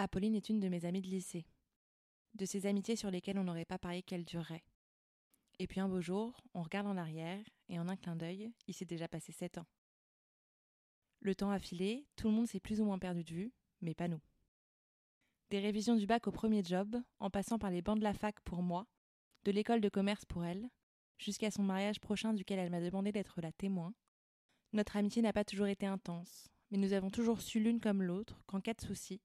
Apolline est une de mes amies de lycée, de ces amitiés sur lesquelles on n'aurait pas parié qu'elles dureraient. Et puis un beau jour, on regarde en arrière et en un clin d'œil, il s'est déjà passé sept ans. Le temps a filé, tout le monde s'est plus ou moins perdu de vue, mais pas nous. Des révisions du bac au premier job, en passant par les bancs de la fac pour moi, de l'école de commerce pour elle, jusqu'à son mariage prochain duquel elle m'a demandé d'être la témoin, notre amitié n'a pas toujours été intense, mais nous avons toujours su l'une comme l'autre qu'en cas de souci,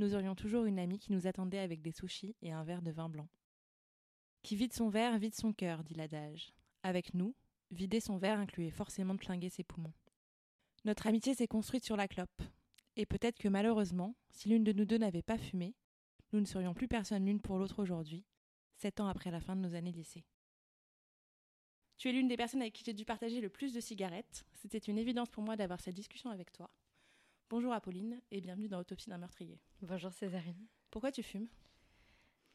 nous aurions toujours une amie qui nous attendait avec des sushis et un verre de vin blanc. Qui vide son verre, vide son cœur, dit l'adage. Avec nous, vider son verre incluait forcément de flinguer ses poumons. Notre amitié s'est construite sur la clope. Et peut-être que malheureusement, si l'une de nous deux n'avait pas fumé, nous ne serions plus personne l'une pour l'autre aujourd'hui, sept ans après la fin de nos années lycée. Tu es l'une des personnes avec qui j'ai dû partager le plus de cigarettes. C'était une évidence pour moi d'avoir cette discussion avec toi. Bonjour Apolline et bienvenue dans Autopsie d'un meurtrier. Bonjour Césarine. Pourquoi tu fumes?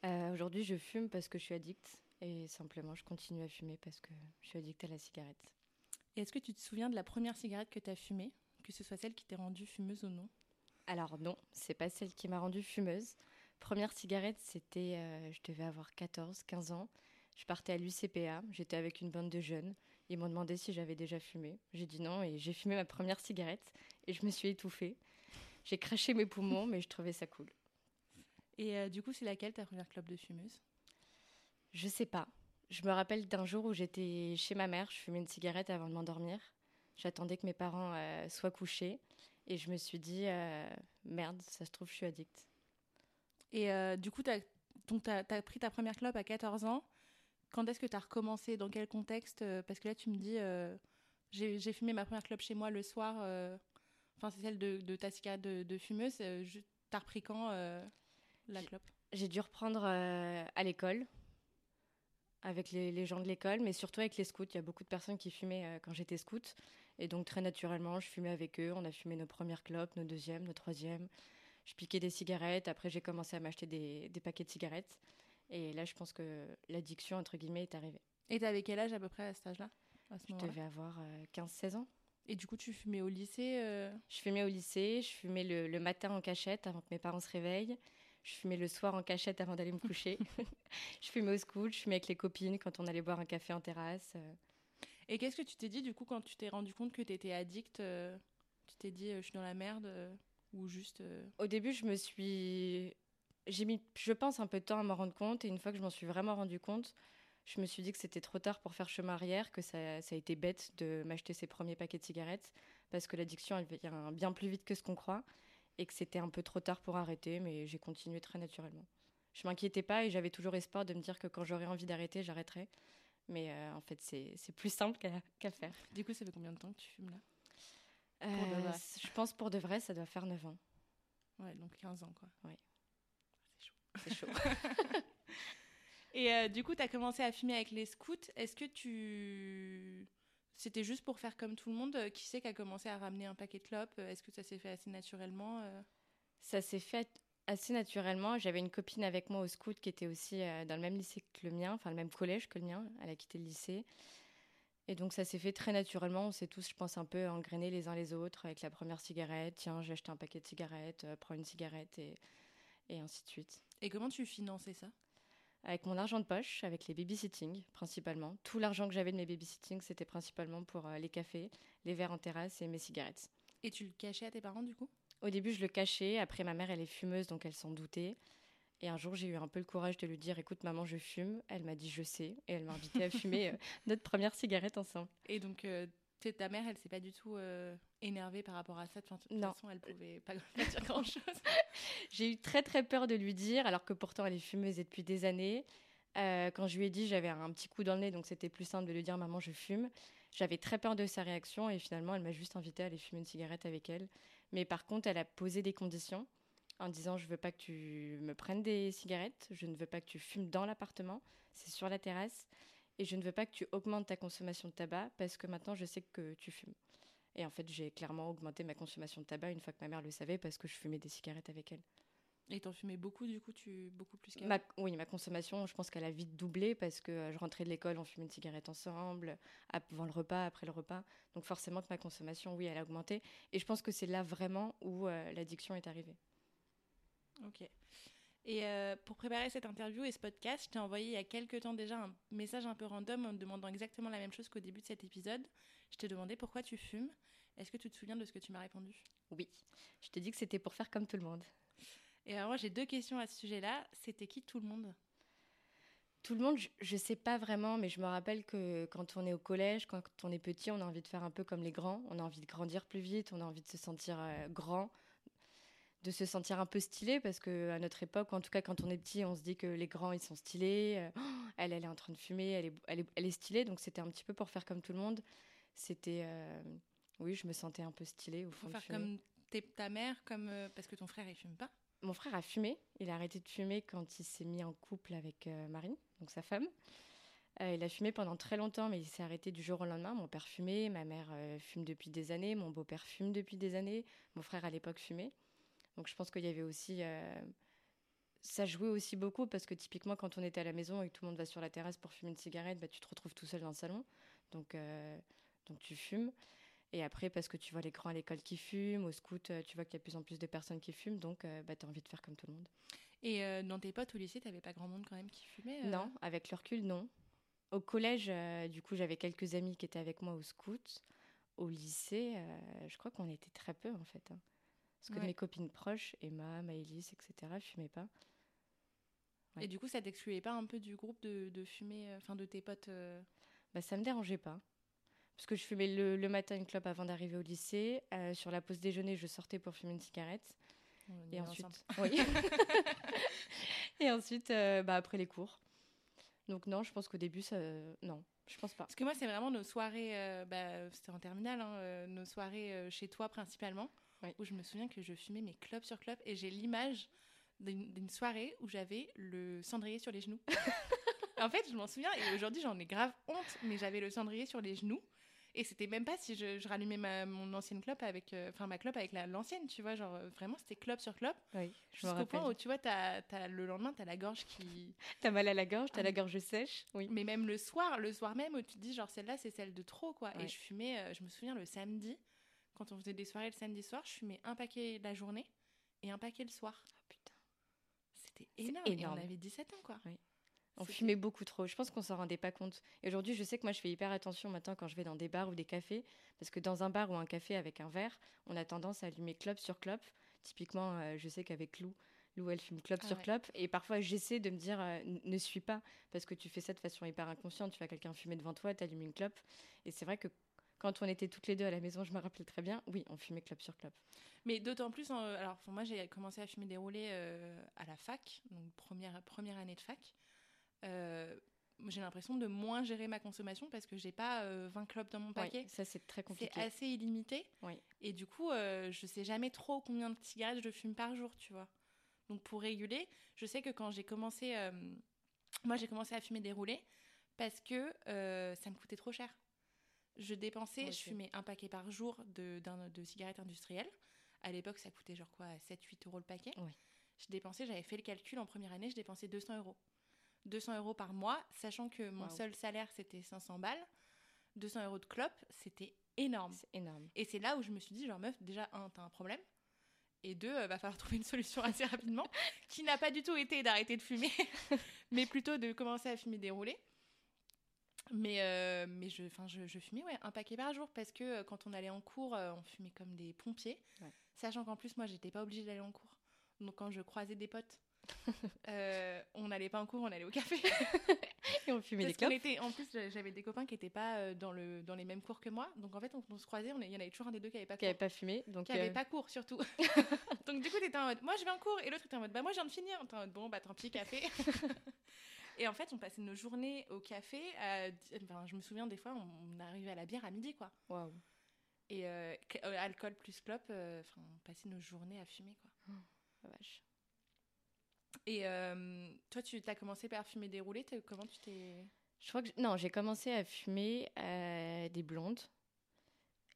Euh, Aujourd'hui, je fume parce que je suis addict et simplement je continue à fumer parce que je suis addict à la cigarette. Et est-ce que tu te souviens de la première cigarette que tu as fumée, que ce soit celle qui t'est rendue fumeuse ou non? Alors non, c'est pas celle qui m'a rendue fumeuse. Première cigarette, c'était, euh, je devais avoir 14, 15 ans. Je partais à l'UCPA, j'étais avec une bande de jeunes. Ils m'ont demandé si j'avais déjà fumé. J'ai dit non et j'ai fumé ma première cigarette et je me suis étouffée. J'ai craché mes poumons, mais je trouvais ça cool. Et euh, du coup, c'est laquelle ta première clope de fumeuse? Je sais pas. Je me rappelle d'un jour où j'étais chez ma mère, je fumais une cigarette avant de m'endormir. J'attendais que mes parents euh, soient couchés et je me suis dit euh, merde, ça se trouve, je suis addict. Et du coup, tu as, pris ta première clope à 14 ans. Quand est-ce que tu as recommencé? Dans quel contexte? Parce que là, tu me dis, j'ai j'ai fumé ma première clope chez moi le soir. Enfin, c'est celle de, de ta cigarette de, de fumeuse. Euh, T'as repris quand euh, la clope? J'ai dû reprendre euh, à l'école, avec les, les gens de l'école, mais surtout avec les scouts. Il y a beaucoup de personnes qui fumaient quand j'étais scout. Et donc, très naturellement, je fumais avec eux. On a fumé nos premières clopes, nos deuxièmes, nos troisièmes. Je piquais des cigarettes. Après, j'ai commencé à m'acheter des, des paquets de cigarettes. Et là, je pense que l'addiction, entre guillemets, est arrivée. Et t'avais quel âge à peu près à cet âge-là? Je devais avoir euh, 15-16 ans. Et du coup, tu fumais au lycée euh, Je fumais au lycée, je fumais le, le matin en cachette avant que mes parents se réveillent. Je fumais le soir en cachette avant d'aller me coucher. je fumais au scout, je fumais avec les copines quand on allait boire un café en terrasse. euh. Et qu'est-ce que tu t'es dit du coup quand tu t'es rendu compte que t'étais addict euh, Tu t'es dit, euh, je suis dans la merde Ou juste. Au début, je me suis. J'ai mis, je pense, un peu de temps à m'en rendre compte. Et une fois que je m'en suis vraiment rendu compte, je me suis dit que c'était trop tard pour faire chemin arrière, que ça, ça a été bête de m'acheter ces premiers paquets de cigarettes, parce que l'addiction, elle vient bien plus vite que ce qu'on croit. Et que c'était un peu trop tard pour arrêter, mais j'ai continué très naturellement. Je m'inquiétais pas et j'avais toujours espoir de me dire que quand j'aurais envie d'arrêter, j'arrêterais. Mais euh, en fait, c'est plus simple qu'à faire. Du coup, ça fait combien de temps que tu fumes là? Euh, je pense pour de vrai, ça doit faire 9 ans. Ouais, donc 15 ans quoi. Ouais. C'est chaud. C'est chaud. Et euh, du coup, tu as commencé à fumer avec les scouts. Est-ce que tu. C'était juste pour faire comme tout le monde? Qui c'est qui a commencé à ramener un paquet de clopes? Est-ce que ça s'est fait assez naturellement euh? Ça s'est fait assez naturellement. J'avais une copine avec moi au scout qui était aussi euh, dans le même lycée que le mien, enfin le même collège que le mien. Elle a quitté le lycée. Et donc ça s'est fait très naturellement. On s'est tous, je pense, un peu engrainés les uns les autres avec la première cigarette. Tiens, j'ai acheté un paquet de cigarettes, prends une cigarette et, et ainsi de suite. Et comment tu finançais ça? Avec mon argent de poche, avec les babysitting principalement. Tout l'argent que j'avais de mes babysitting, c'était principalement pour euh, les cafés, les verres en terrasse et mes cigarettes. Et tu le cachais à tes parents du coup? Au début, je le cachais. Après, ma mère, elle est fumeuse, donc elle s'en doutait. Et un jour, j'ai eu un peu le courage de lui dire Écoute, maman, je fume. Elle m'a dit Je sais. Et elle m'a invité à fumer euh, notre première cigarette ensemble. Et donc, euh, ta mère, elle s'est pas du tout euh, énervée par rapport à ça. De toute non. façon, elle pouvait pas dire grand chose. j'ai eu très, très peur de lui dire, alors que pourtant, elle est fumeuse depuis des années. quand je lui ai dit, j'avais un petit coup dans le nez, donc c'était plus simple de lui dire Maman, je fume. J'avais très peur de sa réaction et finalement, elle m'a juste invité à aller fumer une cigarette avec elle. Mais par contre, elle a posé des conditions en disant je veux pas que tu me prennes des cigarettes, je ne veux pas que tu fumes dans l'appartement, c'est sur la terrasse, et je ne veux pas que tu augmentes ta consommation de tabac parce que maintenant je sais que tu fumes. Et en fait, j'ai clairement augmenté ma consommation de tabac une fois que ma mère le savait parce que je fumais des cigarettes avec elle. Et t'en fumais beaucoup du coup, tu beaucoup plus qu'avant? Oui, ma consommation, je pense qu'elle a vite doublé parce que euh, je rentrais de l'école, on fumait une cigarette ensemble, avant le repas, après le repas. Donc forcément que ma consommation, oui, elle a augmenté. Et je pense que c'est là vraiment où euh, l'addiction est arrivée. Ok. Et euh, pour préparer cette interview et ce podcast, je t'ai envoyé il y a quelques temps déjà un message un peu random en me demandant exactement la même chose qu'au début de cet épisode. Je t'ai demandé pourquoi tu fumes. Est-ce que tu te souviens de ce que tu m'as répondu? Oui. Je t'ai dit que c'était pour faire comme tout le monde. Et alors moi j'ai deux questions à ce sujet-là. C'était qui tout le monde? Tout le monde, je ne sais pas vraiment, mais je me rappelle que quand on est au collège, quand on est petit, on a envie de faire un peu comme les grands. On a envie de grandir plus vite, on a envie de se sentir euh, grand, de se sentir un peu stylé, parce qu'à notre époque, en tout cas quand on est petit, on se dit que les grands, ils sont stylés. Euh, elle, elle est en train de fumer, elle est, elle est, elle est stylée. Donc c'était un petit peu pour faire comme tout le monde. C'était... Euh, oui, je me sentais un peu stylée au fond. Pour faire comme ta mère, comme parce que ton frère, il fume pas? Mon frère a fumé. Il a arrêté de fumer quand il s'est mis en couple avec euh, Marine, donc sa femme. Euh, il a fumé pendant très longtemps, mais il s'est arrêté du jour au lendemain. Mon père fumait, ma mère euh, fume depuis des années, mon beau-père fume depuis des années, mon frère à l'époque fumait. Donc je pense qu'il y avait aussi... ça jouait aussi beaucoup parce que typiquement quand on était à la maison et que tout le monde va sur la terrasse pour fumer une cigarette, bah, tu te retrouves tout seul dans le salon. Donc, donc tu fumes. Et après, parce que tu vois les grands à l'école qui fument, au scout, euh, tu vois qu'il y a de plus en plus de personnes qui fument, donc euh, bah, tu as envie de faire comme tout le monde. Et euh, dans tes potes au lycée, tu n'avais pas grand monde quand même qui fumait Non, avec le recul, non. Au collège, du coup, j'avais quelques amis qui étaient avec moi au scout. Au lycée, je crois qu'on était très peu en fait. Hein. Parce que mes copines proches, Emma, Maëlys, etc., fumaient pas. Et du coup, ça t'excluait pas un peu du groupe de, de fumer, enfin de tes potes bah, Ça me dérangeait pas parce que je fumais le, matin une clope avant d'arriver au lycée. Euh, sur la pause déjeuner, je sortais pour fumer une cigarette. et, ensuite, oui. et ensuite, euh, bah, après les cours. Donc non, je pense qu'au début, ça, non, je pense pas. Parce que moi, c'est vraiment nos soirées, euh, bah, c'était en terminale, hein, nos soirées chez toi principalement, où je me souviens que je fumais mes clopes sur clopes et j'ai l'image d'une soirée où j'avais le cendrier sur les genoux. en fait, je m'en souviens et aujourd'hui, j'en ai grave honte, mais j'avais le cendrier sur les genoux et c'était même pas si je, rallumais ma, mon ancienne clope avec, euh, enfin ma clope avec l'ancienne, tu vois, genre euh, vraiment c'était clope sur clope. Oui, Jusqu'au point où tu vois, as, as, le lendemain, t'as la gorge qui. t'as mal à la gorge, t'as as la ah. gorge sèche. Oui. Mais même le soir, le soir même où tu te dis, genre celle-là, c'est celle de trop, quoi. Et je fumais, euh, je me souviens le samedi, quand on faisait des soirées le samedi soir, je fumais un paquet la journée et un paquet le soir. Oh putain. C'était énorme. énorme. Et on avait 17 ans, quoi. Oui. On fumait beaucoup trop. Je pense qu'on s'en rendait pas compte. Et aujourd'hui, je sais que moi, je fais hyper attention maintenant quand je vais dans des bars ou des cafés. Parce que dans un bar ou un café avec un verre, on a tendance à allumer clope sur clope. Typiquement, euh, je sais qu'avec Lou, Lou, elle fume clope ah sur clope. Et parfois, j'essaie de me dire, euh, ne suis pas. Parce que tu fais ça de façon hyper inconsciente. Tu vois quelqu'un fumer devant toi, tu allumes une clope. Et c'est vrai que quand on était toutes les deux à la maison, je me rappelle très bien, oui, on fumait clope sur clope. Mais d'autant plus, alors moi j'ai commencé à fumer des roulés euh, à la fac, donc première, première année de fac. Euh, j'ai l'impression de moins gérer ma consommation parce que j'ai pas 20 euh, clopes dans mon paquet. ça c'est très compliqué. C'est assez illimité. Et du coup, euh, je sais jamais trop combien de cigarettes je fume par jour, tu vois. Donc pour réguler, je sais que quand j'ai commencé, moi j'ai commencé à fumer des roulés parce que ça me coûtait trop cher. Je dépensais, je fumais un paquet par jour de, de cigarettes industrielles. À l'époque, ça coûtait genre quoi, 7-8 euros le paquet. Je dépensais, j'avais fait le calcul en première année, je dépensais 200 euros. 200 euros par mois, sachant que mon seul salaire c'était 500 balles. 200 euros de clope, c'était énorme. C'est énorme. Et c'est là où je me suis dit, genre, meuf, déjà, un, t'as un problème. Et deux, euh, va falloir trouver une solution assez rapidement, qui n'a pas du tout été d'arrêter de fumer, mais plutôt de commencer à fumer des roulés. Mais, euh, mais je, je, je fumais ouais, un paquet par jour parce que euh, quand on allait en cours, euh, on fumait comme des pompiers. Ouais. Sachant qu'en plus, moi, j'étais pas obligée d'aller en cours. Donc quand je croisais des potes, on n'allait pas en cours, on allait au café. Et on fumait des Parce clopes. était, en plus, j'avais des copains qui n'étaient pas dans, le, dans les mêmes cours que moi. Donc en fait, on, on se croisait, il y en avait toujours un des deux qui n'avait pas Qui n'avait pas fumé. Donc, Qui avait euh, pas cours surtout. donc du coup, t'étais en mode, moi je vais en cours. Et l'autre était en mode, bah moi je viens de finir. T'es en mode, bon, bah tant pis, café. et en fait, on passait nos journées au café. à enfin, je me souviens des fois, on, arrivait à la bière à midi, quoi. waouh. Et euh, euh, alcool plus clope, euh, enfin, on passait nos journées à fumer, quoi. La vache. Et euh, toi, tu as commencé par fumer des roulés. Comment tu t'es. Je crois que non, j'ai commencé à fumer des blondes.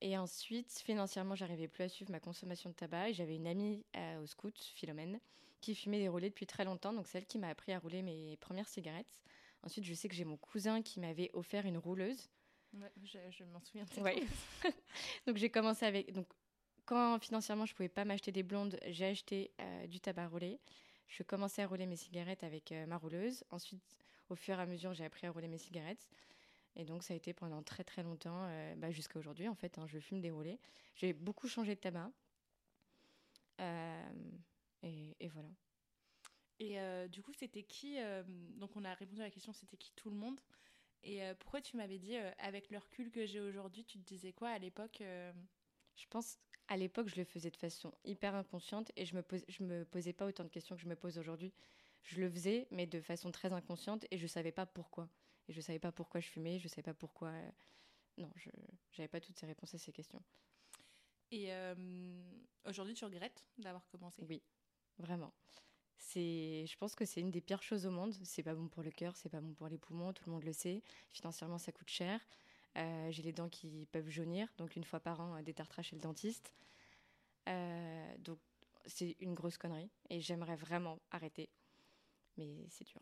Et ensuite, financièrement, j'arrivais plus à suivre ma consommation de tabac. Et j'avais une amie au scout, Philomène, qui fumait des roulés depuis très longtemps. Donc, c'est elle qui m'a appris à rouler mes premières cigarettes. Ensuite, je sais que j'ai mon cousin qui m'avait offert une rouleuse. Ouais, je, je m'en souviens. Ouais. Donc, j'ai commencé avec. Donc, quand financièrement, je pouvais pas m'acheter des blondes, j'ai acheté euh, du tabac roulé. Je commençais à rouler mes cigarettes avec euh, ma rouleuse. Ensuite, au fur et à mesure, j'ai appris à rouler mes cigarettes. Et donc, ça a été pendant très très longtemps, euh, bah, jusqu'à aujourd'hui en fait. hein, je fume des roulés. J'ai beaucoup changé de tabac. Et, et voilà. Et euh, du coup, c'était qui euh, Donc, on a répondu à la question c'était qui tout le monde? Et euh, pourquoi tu m'avais dit, avec le recul que j'ai aujourd'hui, tu te disais quoi à l'époque Je pense à l'époque, je le faisais de façon hyper inconsciente et je me, pose, je me posais pas autant de questions que je me pose aujourd'hui. Je le faisais, mais de façon très inconsciente et je savais pas pourquoi. Et je savais pas pourquoi je fumais, je savais pas pourquoi. Non, je n'avais pas toutes ces réponses à ces questions. Et aujourd'hui, tu regrettes d'avoir commencé? Oui, vraiment. Je pense que c'est une des pires choses au monde. C'est pas bon pour le cœur, c'est pas bon pour les poumons, tout le monde le sait. Financièrement, ça coûte cher. Euh, j'ai les dents qui peuvent jaunir, donc une fois par an, euh, détartrage chez le dentiste. Euh, donc c'est une grosse connerie et j'aimerais vraiment arrêter, mais c'est dur.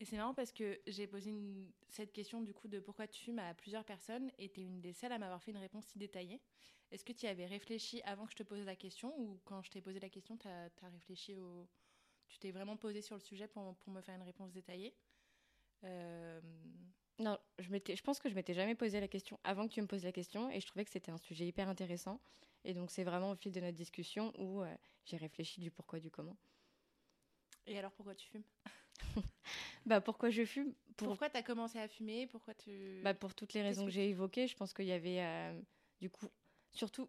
Et c'est marrant parce que j'ai posé une- cette question du coup de pourquoi tu fumes à plusieurs personnes et tu es une des seules à m'avoir fait une réponse si détaillée. Est-ce que tu y avais réfléchi avant que je te pose la question ou quand je t'ai posé la question, tu as, réfléchi au... Tu t'es vraiment posé sur le sujet pour, pour me faire une réponse détaillée? Euh, Non, je pense que je m'étais jamais posé la question avant que tu me poses la question et je trouvais que c'était un sujet hyper intéressant. Et donc c'est vraiment au fil de notre discussion où euh, j'ai réfléchi du pourquoi, du comment. Et alors pourquoi tu fumes? Bah pourquoi je fume? Pour, Pourquoi tu as commencé à fumer? Pourquoi tu... bah, pour toutes les raisons que que j'ai évoquées. Je pense qu'il y avait euh, du coup, surtout,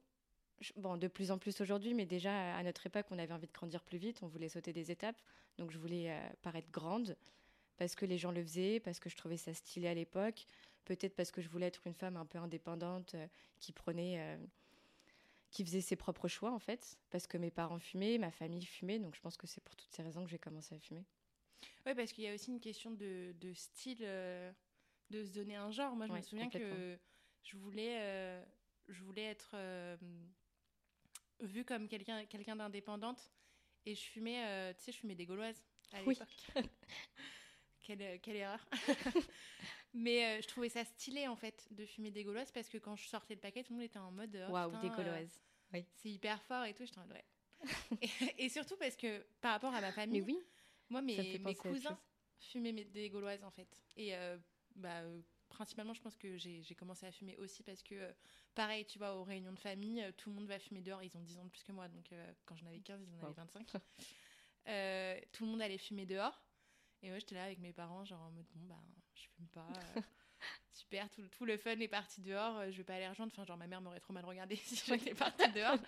je- bon, de plus en plus aujourd'hui, mais déjà à notre époque, on avait envie de grandir plus vite, on voulait sauter des étapes. Donc je voulais euh, paraître grande parce que les gens le faisaient, parce que je trouvais ça stylé à l'époque, peut-être parce que je voulais être une femme un peu indépendante euh, qui prenait, qui faisait ses propres choix en fait, parce que mes parents fumaient, ma famille fumait, donc je pense que c'est pour toutes ces raisons que j'ai commencé à fumer. Oui, parce qu'il y a aussi une question de, de style, euh, de se donner un genre. Moi, je me souviens que je voulais, euh, je voulais être euh, vue comme quelqu'un quelqu'un d'indépendante. Et je fumais, tu sais, je fumais des gauloises à Oui. l'époque. quelle, quelle erreur. Mais euh, je trouvais ça stylé, en fait, de fumer des gauloises parce que quand je sortais le paquet, tout le monde était en mode. oh, Waouh, putain, des euh, Gauloises. c'est hyper fort et tout. J'étais en mode, ouais. et, et surtout parce que par rapport à ma Mais famille, oui, moi, mes, mes cousins fumaient mes- des gauloises en fait. Et euh, bah, euh, principalement, je pense que j'ai commencé à fumer aussi parce que, euh, pareil, tu vois, aux réunions de famille, tout le monde va fumer dehors. Ils ont 10 ans de plus que moi, donc quand j'en avais 15, ils en avaient Wow. 25. Euh, tout le monde allait fumer dehors. Et moi, j'étais là avec mes parents, genre en mode, bon, bah, je fume pas. super, tout, tout le fun est parti dehors. je vais pas aller rejoindre. Enfin, genre, ma mère m'aurait trop mal regardé si j'étais partie dehors.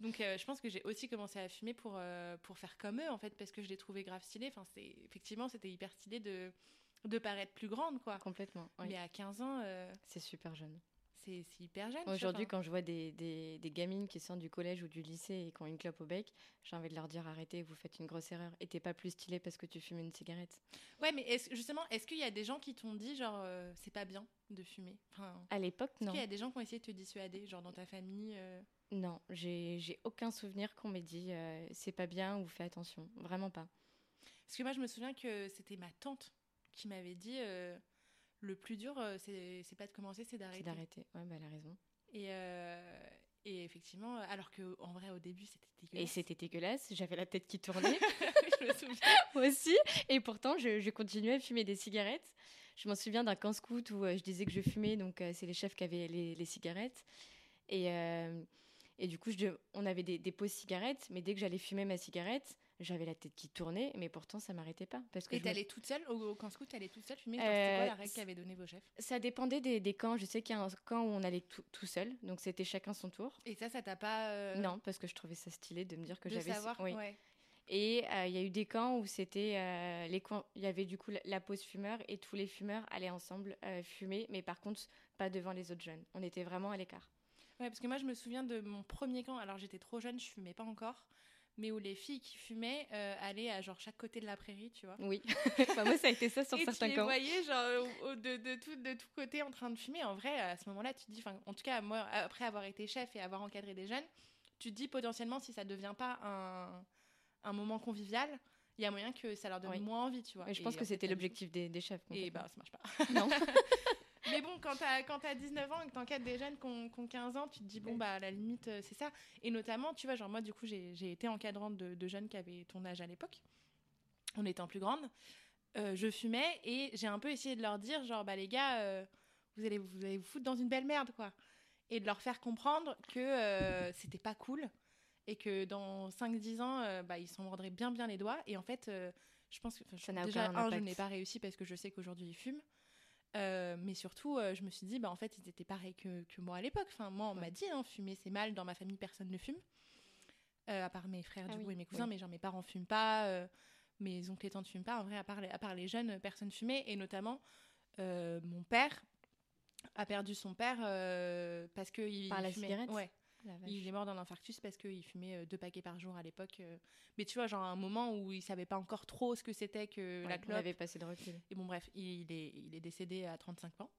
Donc, euh, je pense que j'ai aussi commencé à fumer pour, euh, pour faire comme eux, en fait, parce que je les trouvais grave stylés. Enfin, c'est- effectivement, c'était hyper stylé de, de paraître plus grande, quoi. complètement. oui. Mais à 15 ans, euh, C'est super jeune. C'est hyper jeune. Aujourd'hui, quand je vois des, des, des gamines qui sortent du collège ou du lycée et qui ont une clope au bec, j'ai envie de leur dire arrêtez, vous faites une grosse erreur. Et t'es pas plus stylé parce que tu fumes une cigarette. Ouais, mais est justement, est-ce qu'il y a des gens qui t'ont dit, genre, euh, c'est pas bien de fumer? Enfin, À l'époque, Est-ce non. qu'il y a des gens qui ont essayé de te dissuader, genre dans ta famille euh, Non, j'ai aucun souvenir qu'on m'ait dit euh, c'est pas bien ou fais attention. Vraiment pas. Parce que moi, je me souviens que c'était ma tante qui m'avait dit le plus dur, euh, c'est c'est pas de commencer, c'est C'est d'arrêter. d'arrêter. Ouais, bah, elle a raison. Et, euh, et effectivement, alors que en vrai, au début, c'était Et dégueulasse. c'était dégueulasse. J'avais la tête qui tournait. je me souviens. moi aussi. Et pourtant, je, je continuais à fumer des cigarettes. je m'en souviens d'un camp scout où je disais que je fumais, donc c'est les chefs qui avaient les, cigarettes. Et, et du coup, je, on avait des, des pauses cigarettes, mais dès que j'allais fumer ma cigarette, j'avais la tête qui tournait, mais pourtant ça m'arrêtait pas. Parce que et t'allais toute seule au, camp scout, t'allais toute seule fumer C'était quoi la règle qu'avaient donné vos chefs? Ça dépendait des, des, camps. Je sais qu'il y a un camp où on allait tout, tout seul, donc c'était chacun son tour. Et ça, ça t'a pas Non, parce que je trouvais ça stylé de me dire que j'avais. savoir, oui. Ouais. Et il y a eu des camps où c'était les il y avait du coup la, pause fumeur et tous les fumeurs allaient ensemble fumer, mais par contre pas devant les autres jeunes. On était vraiment à l'écart. Ouais, parce que moi je me souviens de mon premier camp. Alors j'étais trop jeune, je fumais pas encore mais où les filles qui fumaient euh, allaient à genre chaque côté de la prairie, tu vois. Oui. moi, ça a été ça sur certains camps. Et tu les voyais genre de, de, tout, de tout côté en train de fumer. En vrai, à ce moment-là, tu te dis, en tout cas, moi, après avoir été chef et avoir encadré des jeunes, tu te dis potentiellement si ça ne devient pas un, un moment convivial, il y a moyen que ça leur donne moins envie, tu vois. Et je pense que c'était l'objectif des, des, chefs. Et bah, ça marche pas. Non. Mais bon, quand t'as, quand as 19 ans et que t'enquêtes des jeunes qui ont, 15 ans, tu te dis, bon, bah, à la limite, euh, c'est ça. Et notamment, tu vois, genre, moi, du coup, j'ai, été encadrante de, jeunes qui avaient ton âge à l'époque, en étant plus grande. Euh, je fumais et j'ai un peu essayé de leur dire, genre, bah, les gars, euh, vous, allez, vous allez vous foutre dans une belle merde, quoi. Et de leur faire comprendre que c'était pas cool et que dans 5-10 ans, bah, ils s'en mordraient bien, bien les doigts. Et en fait, je pense que, ça n'a déjà, un, je n'ai pas réussi parce que je sais qu'aujourd'hui, ils fument. Euh, mais surtout, euh, je me suis dit, bah, en fait, ils étaient pareils que, que moi à l'époque. Enfin, moi, on m'a dit, hein, fumer, c'est mal. Dans ma famille, personne ne fume. Euh, à part mes frères, ah du coup, et mes cousins. Mais genre, mes parents fument pas. mes oncles et tantes fument pas. En vrai, à part les, à part les jeunes, personne fumait. Et notamment, mon père a perdu son père parce qu'il Par la cigarette? Ouais. Il est mort d'un infarctus parce qu'il fumait euh, deux paquets par jour à l'époque. Euh. Mais tu vois, genre un moment où il savait pas encore trop ce que c'était que la clope. Il avait passé de recul. Et bon, bref, il est, il est décédé à 35 ans.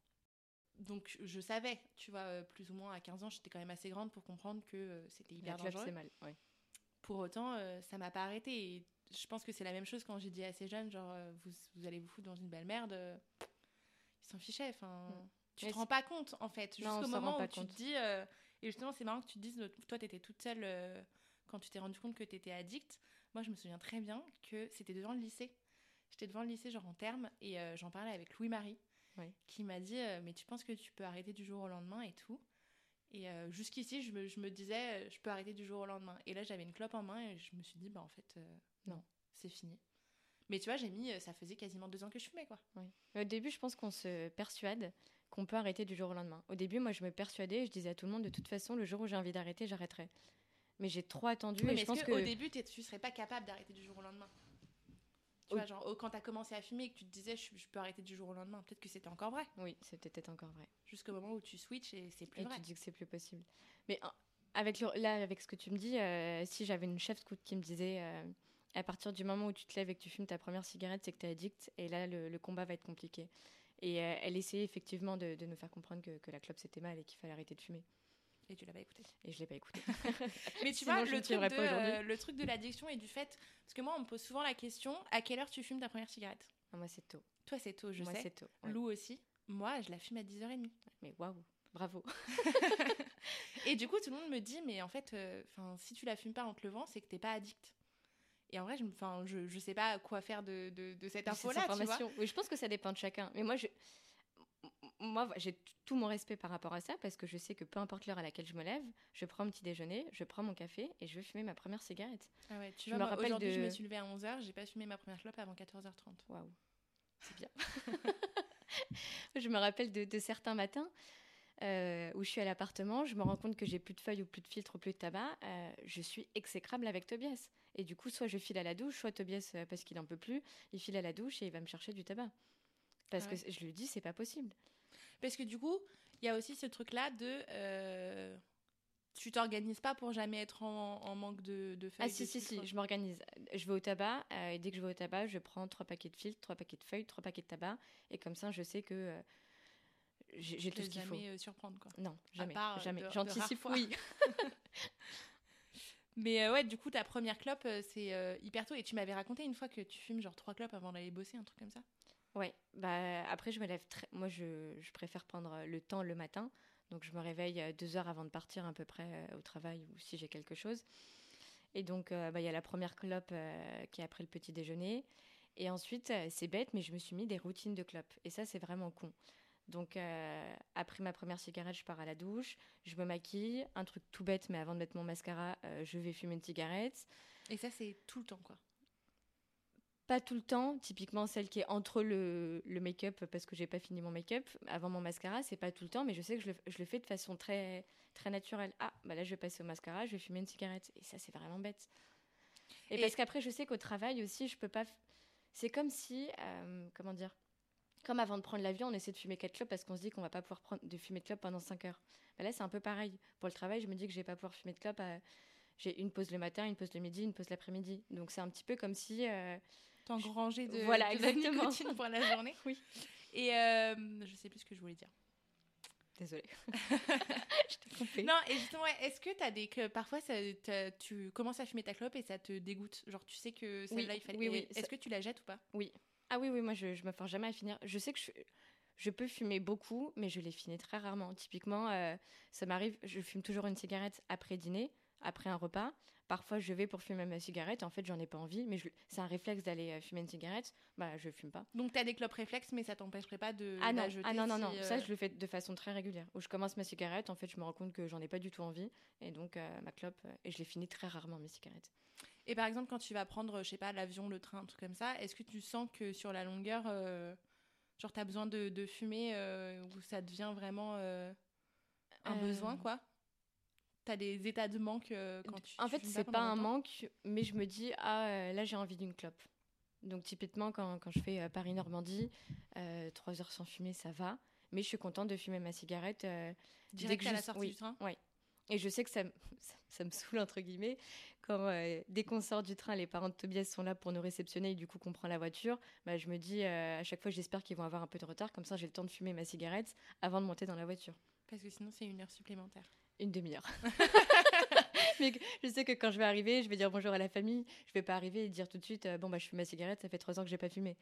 Donc je savais, tu vois, euh, plus ou moins à 15 ans, j'étais quand même assez grande pour comprendre que c'était hyper la dangereux. mal, ouais. Pour autant, ça m'a pas arrêté. Et je pense que c'est la même chose quand j'ai dit à ces jeunes, genre, vous, vous, allez vous foutre dans une belle merde. ils s'en fichaient. Enfin, mm. tu te rends pas compte, en fait. Jusqu'au moment où tu te dis et justement, c'est marrant que tu te dises, toi, tu étais toute seule euh, quand tu t'es rendu compte que tu étais addict. Moi, je me souviens très bien que c'était devant le lycée. J'étais devant le lycée, genre en terme, et euh, j'en parlais avec Louis-Marie, qui m'a dit euh, Mais tu penses que tu peux arrêter du jour au lendemain et tout? Et jusqu'ici, je me, je me, disais Je peux arrêter du jour au lendemain. Et là, j'avais une clope en main et je me suis dit Bah, en fait, non, c'est fini. Mais tu vois, j'ai mis, ça faisait quasiment deux ans que je fumais, quoi. Au début, je pense qu'on se persuade qu'on peut arrêter du jour au lendemain. Au début, moi, je me persuadais, je disais à tout le monde, de toute façon, le jour où j'ai envie d'arrêter, j'arrêterai. Mais j'ai trop attendu. et je pense que, au début, tu serais pas capable d'arrêter du jour au lendemain? Tu vois, genre, quand tu as commencé à fumer et que tu te disais, je, peux arrêter du jour au lendemain, peut-être que c'était encore vrai. Oui, c'était peut-être encore vrai. Jusqu'au moment où tu switches et c'est plus et vrai. tu dis que c'est plus possible. Mais avec là, avec ce que tu me dis, euh, si j'avais une chef scout qui me disait, euh, à partir du moment où tu te lèves et que tu fumes ta première cigarette, c'est que tu es addict, et là, le, le combat va être compliqué. Et euh, elle essayait effectivement de, nous faire comprendre que, la clope c'était mal et qu'il fallait arrêter de fumer. Et tu l'as pas écouté. Et je l'ai pas écouté. Mais tu vois, le truc, de, euh, le truc de l'addiction et du fait. Parce que moi, on me pose souvent la question à quelle heure tu fumes ta première cigarette? Ah, Moi, c'est tôt. Toi, c'est tôt, je moi, sais. c'est tôt. Lou aussi. Moi, je la fume à 10h30. Mais waouh, bravo. et du coup, tout le monde me dit Mais en fait, euh, si tu la fumes pas en te levant, c'est que t'es pas addict. Et en vrai, je ne je, je sais pas quoi faire de, de, de cette info-là. Oui, je pense que ça dépend de chacun. Mais moi, je, moi, j'ai tout mon respect par rapport à ça parce que je sais que peu importe l'heure à laquelle je me lève, je prends mon petit déjeuner, je prends mon café et je vais fumer ma première cigarette. Ah ouais, tu je vois, aujourd'hui, je me suis levée à 11h, j'ai pas fumé ma première clope avant 14h30. Waouh, c'est bien. je me rappelle de, certains matins euh, où je suis à l'appartement, je me rends compte que j'ai plus de feuilles ou plus de filtres ou plus de tabac, euh, je suis exécrable avec Tobias. Et du coup, soit je file à la douche, soit Tobias, euh, parce qu'il en peut plus, il file à la douche et il va me chercher du tabac. Parce ah que je lui dis, c'est pas possible. Parce que du coup, il y a aussi ce truc-là de. Euh, tu t'organises pas pour jamais être en, manque de, de, feuilles Ah, si, si, si, je m'organise. Je vais au tabac, euh, et dès que je vais au tabac, je prends trois paquets de filtres, trois paquets de feuilles, trois paquets de tabac, et comme ça, je sais que. Euh, j'ai tout ce qu'il faut. jamais surprendre, quoi. Non, jamais. jamais. J'anticipe, oui. Mais ouais, du coup, ta première clope, c'est hyper tôt. Et tu m'avais raconté une fois que tu fumes genre trois clopes avant d'aller bosser, un truc comme ça Ouais, bah après je me lève très... Moi je, je, préfère prendre le temps le matin, donc je me réveille euh, deux heures avant de partir à peu près euh, au travail ou si j'ai quelque chose. Et donc euh, bah, il y a la première clope qui est après le petit déjeuner. Et ensuite, euh, c'est bête, mais je me suis mis des routines de clope. Et ça, c'est vraiment con. Donc, euh, après ma première cigarette, je pars à la douche, je me maquille. Un truc tout bête, mais avant de mettre mon mascara, euh, je vais fumer une cigarette. Et ça, c'est tout le temps, quoi. Pas tout le temps, typiquement celle qui est entre le, le make-up, parce que j'ai pas fini mon make-up, avant mon mascara, c'est pas tout le temps, mais je sais que je le, je le fais de façon très, très naturelle. Ah, bah là, je vais passer au mascara, je vais fumer une cigarette. Et ça, c'est vraiment bête. Et, Et- parce qu'après, je sais qu'au travail aussi, je peux pas. C'est comme si, euh, comment dire, comme avant de prendre l'avion, on essaie de fumer 4 clopes parce qu'on se dit qu'on va pas pouvoir prendre, de fumer de clopes pendant 5 heures. Bah là, c'est un peu pareil. Pour le travail, je me dis que je vais pas pouvoir fumer de clopes. à- J'ai une pause le matin, une pause le midi, une pause l'après-midi. Donc c'est un petit peu comme si. euh, T'engranger de, Voilà, de la exactement. nicotine pour la journée. Oui. Et euh, je sais plus ce que je voulais dire. Désolée. je t'ai trompée. Non, et justement, est-ce que t'as des que parfois ça, tu commences à fumer ta clope et ça te dégoûte? Genre, tu sais que celle-là, il fallait. oui, oui, Est-ce que tu la jettes ou pas? Ah oui, oui, moi je, je me force jamais à finir. Je sais que je, je peux fumer beaucoup, mais je les finis très rarement. Typiquement, euh, ça m'arrive, je fume toujours une cigarette après dîner, après un repas. Parfois, je vais pour fumer ma cigarette. En fait, j'en ai pas envie, mais je- c'est un réflexe d'aller euh, fumer une cigarette. Bah, je fume pas. Donc, t'as des clopes réflexes, mais ça t'empêcherait pas de Ah la non, jeter ah non, non, si, non. euh, Ça, je le fais de façon très régulière. Où je commence ma cigarette, en fait, je me rends compte que j'en ai pas du tout envie. Et donc, euh, ma clope, euh, et je les finis très rarement, mes cigarettes. Et par exemple, quand tu vas prendre, je sais pas, l'avion, le train, un truc comme ça, est-ce que tu sens que sur la longueur, euh, genre, t'as besoin de, de fumer euh, ou ça devient vraiment euh, un Euh, besoin, quoi? T'as des états de manque quand tu. En tu fait, c'est pendant pas un manque, mais je me dis, ah, là, j'ai envie d'une clope. Donc, typiquement, quand, quand je fais Paris-Normandie, trois heures sans fumer, ça va. Mais je suis contente de fumer ma cigarette. Direct que à je- la sortie oui. du train? Et je sais que ça, me- ça, ça me saoule, entre guillemets, quand euh, dès qu'on sort du train, les parents de Tobias sont là pour nous réceptionner et du coup qu'on prend la voiture. Bah, je me dis, euh, à chaque fois, j'espère qu'ils vont avoir un peu de retard. Comme ça, j'ai le temps de fumer ma cigarette avant de monter dans la voiture. Parce que sinon, c'est une heure supplémentaire. Une demi-heure. Mais je sais que quand je vais arriver, je vais dire bonjour à la famille. Je vais pas arriver et dire tout de suite, euh, bon, bah, je fume ma cigarette, ça fait trois ans que j'ai pas fumé.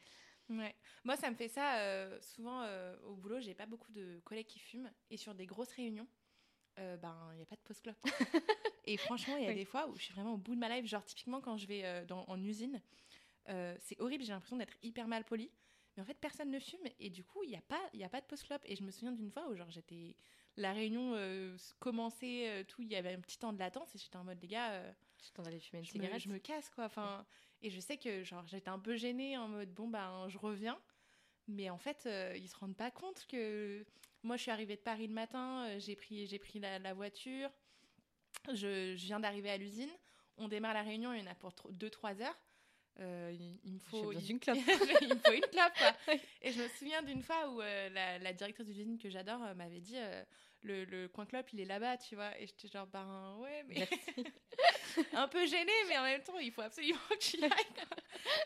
Ouais. Moi, ça me fait ça euh, souvent euh, au boulot. J'ai pas beaucoup de collègues qui fument. Et sur des grosses réunions, euh, ben, il n'y a pas de pause clope. et franchement, il y a Oui. des fois où je suis vraiment au bout de ma life. Genre, typiquement, quand je vais euh, dans, en usine, euh, c'est horrible. J'ai l'impression d'être hyper mal poli. Mais en fait, personne ne fume. Et du coup, il n'y a, pas- y a pas de pause clope. Et je me souviens d'une fois où, genre, j'étais. La réunion commençait, tout. Il y avait un petit temps de latence. Et j'étais en mode, les gars. Je t'en allais fumer une je me, cigarette. je me casse quoi enfin et je sais que genre j'étais un peu gênée en mode bon ben je reviens mais en fait ils se rendent pas compte que moi je suis arrivée de Paris le matin euh, j'ai pris j'ai pris la, la voiture je, je viens d'arriver à l'usine on démarre la réunion il y en a pour 2-3 heures Euh, il, il me faut besoin il- d'une clope. il me faut une clope quoi. Et je me souviens d'une fois où euh, la, la directrice de l'usine que j'adore euh, m'avait dit le, le coin clope il est là-bas tu vois et j'étais genre ben ouais mais un peu gênée, mais en même temps, il faut absolument que tu y ailles.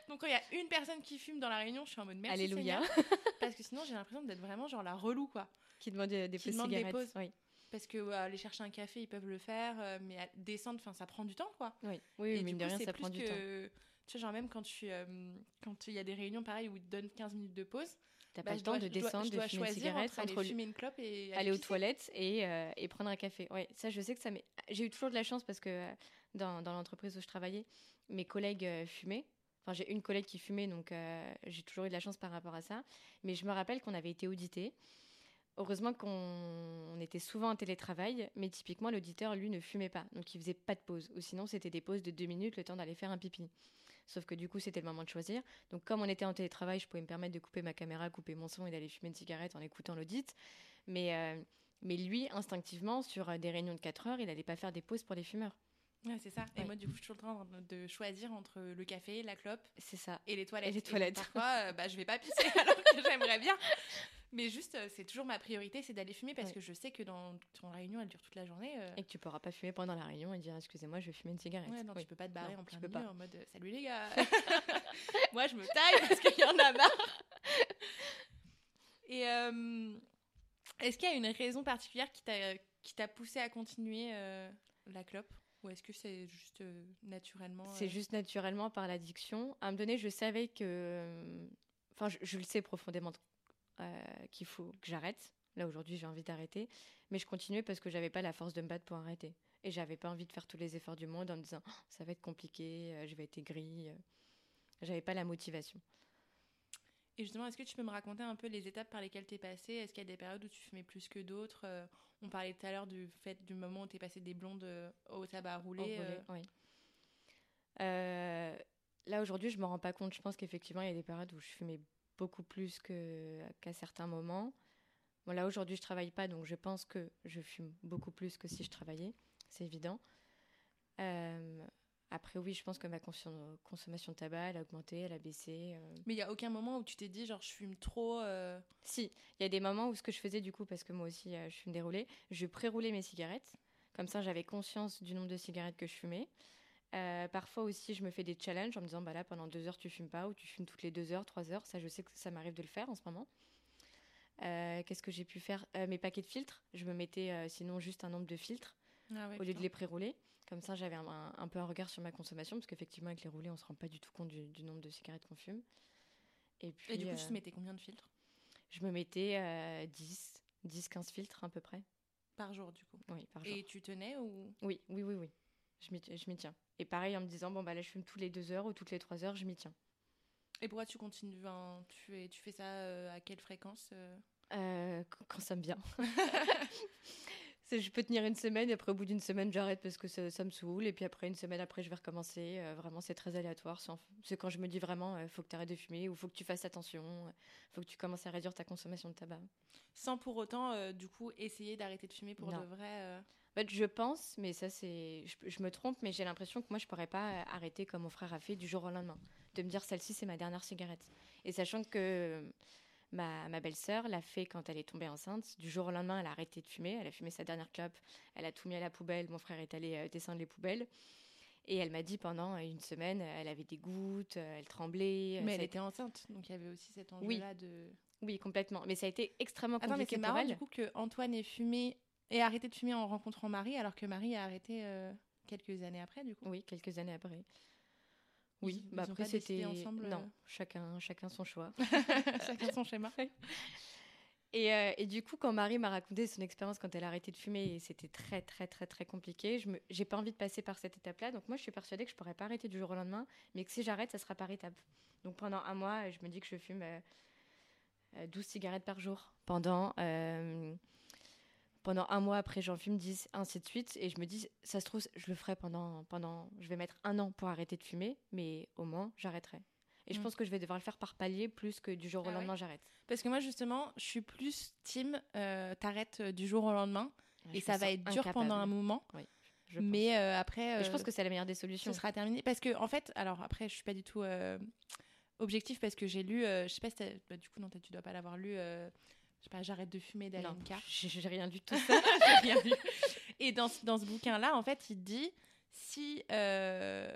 Donc, quand il y a une personne qui fume dans la réunion, je suis en mode merci. Alléluia. Seigneur, parce que sinon, j'ai l'impression d'être vraiment genre la relou, quoi. Qui demande des, Qui pauses demande des pauses. Oui, Parce que aller chercher un café, ils peuvent le faire, euh, mais à descendre, enfin, ça prend du temps, quoi. oui, oui, Et mine du de coup, rien, ça plus prend du temps. Tu vois, genre même quand suis, euh, quand il y a des réunions pareilles où ils te donnent 15 minutes de pause, T'as bah, pas le temps dois- de dois- descendre, de fumer une cigarette, entre aller entre le- fumer une clope et aller aux toilettes et, euh, et prendre un café. Ouais, ça, je sais que ça m'est. J'ai eu toujours de la chance parce que euh, dans, dans l'entreprise où je travaillais, mes collègues euh, fumaient. Enfin, j'ai une collègue qui fumait, donc j'ai toujours eu de la chance par rapport à ça. Mais je me rappelle qu'on avait été audité. Heureusement qu'on on était souvent en télétravail, mais typiquement, l'auditeur, lui, ne fumait pas. Donc, il faisait pas de pause. Ou sinon, c'était des pauses de deux minutes, le temps d'aller faire un pipi. Sauf que du coup, c'était le moment de choisir. Donc, comme on était en télétravail, je pouvais me permettre de couper ma caméra, couper mon son et d'aller fumer une cigarette en écoutant l'audit. Mais, euh, mais lui, instinctivement, sur euh, des réunions de 4 heures, il n'allait pas faire des pauses pour les fumeurs. Ouais, c'est ça. Et moi, du coup, je suis toujours en train de choisir entre le café, la clope C'est ça. et les toilettes. les donc, toilettes. parfois, euh, bah, je vais pas pisser alors que j'aimerais bien. Mais juste, euh, c'est toujours ma priorité, c'est d'aller fumer parce Ouais. que je sais que dans ton réunion, elle dure toute la journée. euh, Et que tu pourras pas fumer pendant la réunion et dire excusez-moi, je vais fumer une cigarette. ouais, non, Oui. tu peux pas te barrer Non, en plein peux milieu pas. en mode euh, salut les gars. Moi, je me taille parce qu'il y en a marre. Et euh, est-ce qu'il y a une raison particulière qui t'a qui t'a poussé à continuer euh, la clope? Ou est-ce que c'est juste euh, naturellement C'est juste naturellement par l'addiction. À un moment donné, je savais que. Enfin, je, je le sais profondément qu'il faut que j'arrête. Là, aujourd'hui, j'ai envie d'arrêter. Mais je continuais parce que j'avais pas la force de me battre pour arrêter. Et j'avais pas envie de faire tous les efforts du monde en me disant Oh, ça va être compliqué, euh, je vais être aigrie. euh. J'avais pas la motivation. Et justement, est-ce que tu peux me raconter un peu les étapes par lesquelles tu es passée? Est-ce qu'il y a des périodes où tu fumais plus que d'autres euh, On parlait tout à l'heure du fait du moment où tu es passé des blondes euh, au tabac roulé. oui. là, aujourd'hui, je ne me rends pas compte. Je pense qu'effectivement, il y a des périodes où je fumais beaucoup plus qu'à certains moments. Bon, là, aujourd'hui, je travaille pas, donc je pense que je fume beaucoup plus que si je travaillais. C'est évident. Euh, après, oui, je pense que ma consommation de tabac, elle a augmenté, elle a baissé. Euh. Mais il n'y a aucun moment où tu t'es dit, genre, je fume trop euh Si, il y a des moments où ce que je faisais, du coup, parce que moi aussi, je fume déroulé, je pré-roulais mes cigarettes. Comme ça, j'avais conscience du nombre de cigarettes que je fumais. Parfois aussi, je me fais des challenges en me disant, bah là, pendant deux heures, tu fumes pas, ou tu fumes toutes les deux heures, trois heures. Ça, je sais que ça m'arrive de le faire en ce moment. Qu'est-ce que j'ai pu faire? Mes paquets de filtres, je me mettais sinon juste un nombre de filtres ah au lieu de les pré-rouler. Comme ça, j'avais un, peu un regard sur ma consommation, parce qu'effectivement, avec les roulés, on se rend pas du tout compte du, nombre de cigarettes qu'on fume. Et, puis, du coup, tu te euh, mettais combien de filtres? Je me mettais 10, 10, 15 filtres à peu près. Par jour, du coup Oui, par jour. Et tu tenais ou? Oui, oui, oui, oui. Je m'y tiens. Et pareil, en me disant, bon, bah là, je fume tous les 2 heures ou toutes les 3 heures, je m'y tiens. Et pourquoi tu continues tu, tu fais ça euh, à quelle fréquence euh quand, ça me vient. je peux tenir une semaine et après au bout d'une semaine j'arrête parce que ça, me saoule et puis après une semaine après je vais recommencer. Euh, vraiment c'est très aléatoire. C'est quand je me dis vraiment il euh, faut que tu arrêtes de fumer ou faut que tu fasses attention, il faut que tu commences à réduire ta consommation de tabac. Sans pour autant euh, du coup essayer d'arrêter de fumer pour de vrai. En je pense, mais ça c'est, je, me trompe, mais j'ai l'impression que moi je pourrais pas arrêter comme mon frère a fait du jour au lendemain, de me dire celle-ci c'est ma dernière cigarette. Et sachant que Ma, belle-sœur l'a fait quand elle est tombée enceinte. Du jour au lendemain, elle a arrêté de fumer. Elle a fumé sa dernière clope. Elle a tout mis à la poubelle. Mon frère est allé euh, descendre les poubelles. Et elle m'a dit pendant une semaine, elle avait des gouttes, euh, elle tremblait. Mais elle était enceinte, donc il y avait aussi cet enjeu-là de. Oui, complètement. Mais ça a été extrêmement compliqué mais c'est marrant du coup que Antoine ait fumé et arrêté de fumer en rencontrant Marie, alors que Marie a arrêté euh, quelques années après, du coup. Oui, quelques années après. Oui, bah après c'était ensemble. Non, euh, chacun, chacun son choix, chacun son schéma. Et, euh, et, du coup, quand Marie m'a raconté son expérience quand elle a arrêté de fumer, c'était très, très, très, très compliqué. Je n'ai pas envie de passer par cette étape-là. Donc, moi, je suis persuadée que je ne pourrais pas arrêter du jour au lendemain, mais que si j'arrête, ça sera par étape. Donc, pendant un mois, je me dis que je fume 12 euh, cigarettes par jour. Pendant pendant un mois après, j'en fume 10, ainsi de suite. Et je me dis, ça se trouve, je le ferai pendant, pendant. Je vais mettre un an pour arrêter de fumer, mais au moins, j'arrêterai. Et je mm. pense que je vais devoir le faire par palier plus que du jour au ah lendemain, j'arrête. Parce que moi, justement, je suis plus team, euh, t'arrêtes euh, du jour au lendemain. et ça va être dur pendant un moment. Oui, mais euh, après. je pense que c'est la meilleure des solutions. Ce sera terminé. Parce que, en fait, alors après, je suis pas du tout objectif parce que j'ai lu, je sais pas si bah, du coup, non, tu dois pas l'avoir lu je sais pas, j'arrête de fumer d'Alenka. J'ai rien du tout ça. rien vu. Et dans, dans ce bouquin-là, en fait, il dit si euh,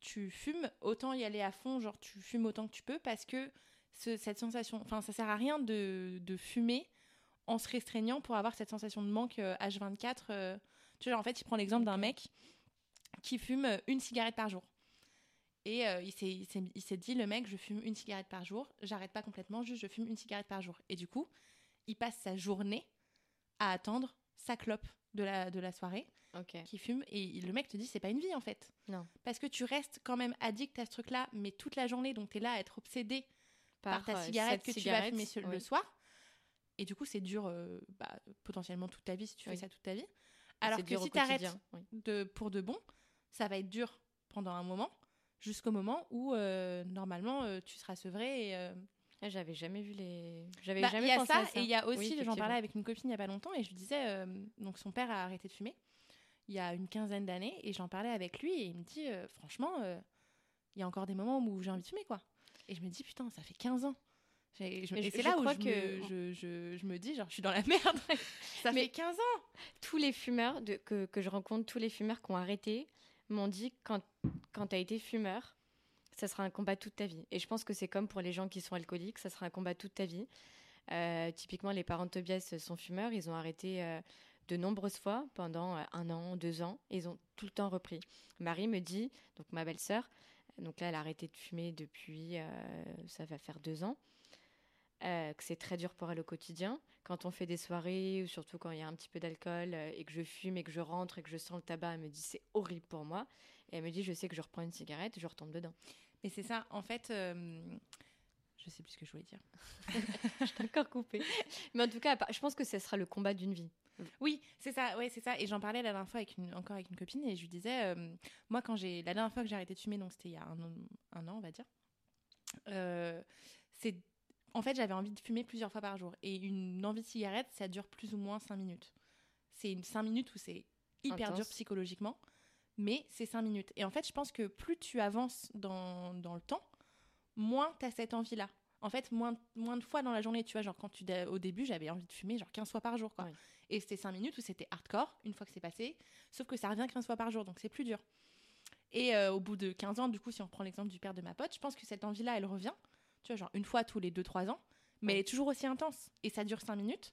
tu fumes, autant y aller à fond, genre tu fumes autant que tu peux, parce que cette sensation, enfin, ça sert à rien de, de, fumer en se restreignant pour avoir cette sensation de manque H24. Euh, euh. tu vois, en fait, il prend l'exemple d'un mec qui fume une cigarette par jour. Et il s'est dit, le mec, je fume une cigarette par jour, j'arrête pas complètement, juste je fume une cigarette par jour. Et du coup, il passe sa journée à attendre sa clope de la, de la soirée qui fume et le mec te dit c'est pas une vie en fait. Non. Parce que tu restes quand même addict à ce truc là mais toute la journée donc tu es là à être obsédé par, ta euh, cigarette que tu vas fumer le soir et du coup c'est dur euh, bah, potentiellement toute ta vie si tu fais ça toute ta vie. Alors que si tu arrêtes de, pour de bon ça va être dur pendant un moment jusqu'au moment où euh, normalement tu seras sevré et j'avais jamais vu les. J'avais bah, jamais y a ça, Et il y a aussi, j'en parlais avec une copine il y a pas longtemps et je lui disais, euh, donc son père a arrêté de fumer il y a une quinzaine d'années et j'en parlais avec lui et il me dit, euh, franchement, euh, il y a encore des moments où j'ai envie de fumer quoi. Et je me dis, putain, ça fait 15 ans. et c'est là où je, que... me, je, je, me dis, genre, je suis dans la merde. ça fait 15 ans. Tous les fumeurs de, que, que je rencontre, tous les fumeurs qui ont arrêté, m'ont dit quand, quand tu as été fumeur, ça sera un combat toute ta vie. Et je pense que c'est comme pour les gens qui sont alcooliques, ça sera un combat toute ta vie. Euh, typiquement, les parents de Tobias sont fumeurs, ils ont arrêté euh, de nombreuses fois pendant euh, un an, deux ans, et ils ont tout le temps repris. Marie me dit, donc ma belle-sœur, donc là elle a arrêté de fumer depuis, ça va faire deux ans, que c'est très dur pour elle au quotidien. Quand on fait des soirées, ou surtout quand il y a un petit peu d'alcool, et que je fume et que je rentre et que je sens le tabac, elle me dit c'est horrible pour moi. Et elle me dit, je sais que je reprends une cigarette, je retombe dedans. Mais c'est ça, en fait, euh, je sais plus ce que je voulais dire. je t'ai encore coupé. Mais en tout cas, je pense que ce sera le combat d'une vie. Oui, c'est ça, ouais, c'est ça. Et j'en parlais la dernière fois avec une, encore avec une copine et je lui disais, euh, moi, quand j'ai la dernière fois que j'ai arrêté de fumer, donc c'était il y a un, an, on va dire, euh, c'est en fait, j'avais envie de fumer plusieurs fois par jour. Et une envie de cigarette, ça dure plus ou moins 5 minutes. C'est une 5 minutes où c'est hyper dur psychologiquement, mais c'est 5 minutes. Et en fait, je pense que plus tu avances dans, dans le temps, moins tu as cette envie-là. En fait, moins, moins de fois dans la journée, tu vois, genre quand tu, au début, j'avais envie de fumer genre 15 fois par jour, quoi. Et c'était 5 minutes où c'était hardcore, une fois que c'est passé, sauf que ça revient 15 fois par jour, donc c'est plus dur. Et euh, au bout de 15 ans, du coup, si on reprend l'exemple du père de ma pote, je pense que cette envie-là, elle revient, tu vois, genre une fois tous les 2-3 ans, mais elle est toujours aussi intense. Et ça dure 5 minutes,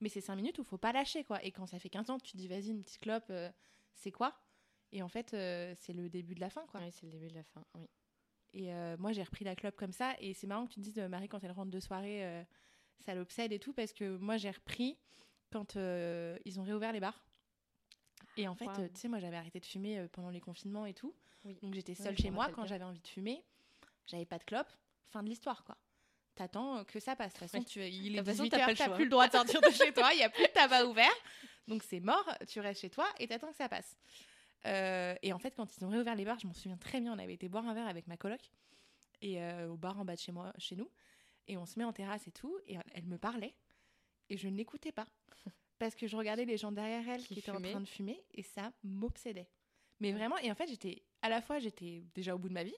mais c'est 5 minutes où il faut pas lâcher, quoi. Et quand ça fait 15 ans, tu te dis, vas-y, une petite clope, euh, c'est quoi? Et en fait, euh, c'est le début de la fin, quoi. Oui, c'est le début de la fin, oui. Et moi, j'ai repris la clope comme ça. Et c'est marrant que tu te dises, Marie, quand elle rentre de soirée, ça l'obsède et tout, parce que moi, j'ai repris quand ils ont réouvert les bars. Et en fait, tu sais, moi, j'avais arrêté de fumer pendant les confinements et tout. Donc, j'étais seule chez moi quand j'avais envie de fumer. J'avais pas de clope. Fin de l'histoire, quoi t'attends que ça passe. De toute façon, tu, il est 18 h t'as plus le droit de sortir de chez toi, il y a plus de tabac ouvert. Donc c'est mort, tu restes chez toi et t'attends que ça passe. Euh, et en fait, quand ils ont réouvert les bars, je m'en souviens très bien, on avait été boire un verre avec ma coloc et euh, au bar en bas de chez moi, chez nous, et on se met en terrasse et tout, et elle me parlait et je n'écoutais pas parce que je regardais les gens derrière elle qui, étaient en train de fumer et ça m'obsédait. Mais vraiment, et en fait, j'étais à la fois j'étais déjà au bout de ma vie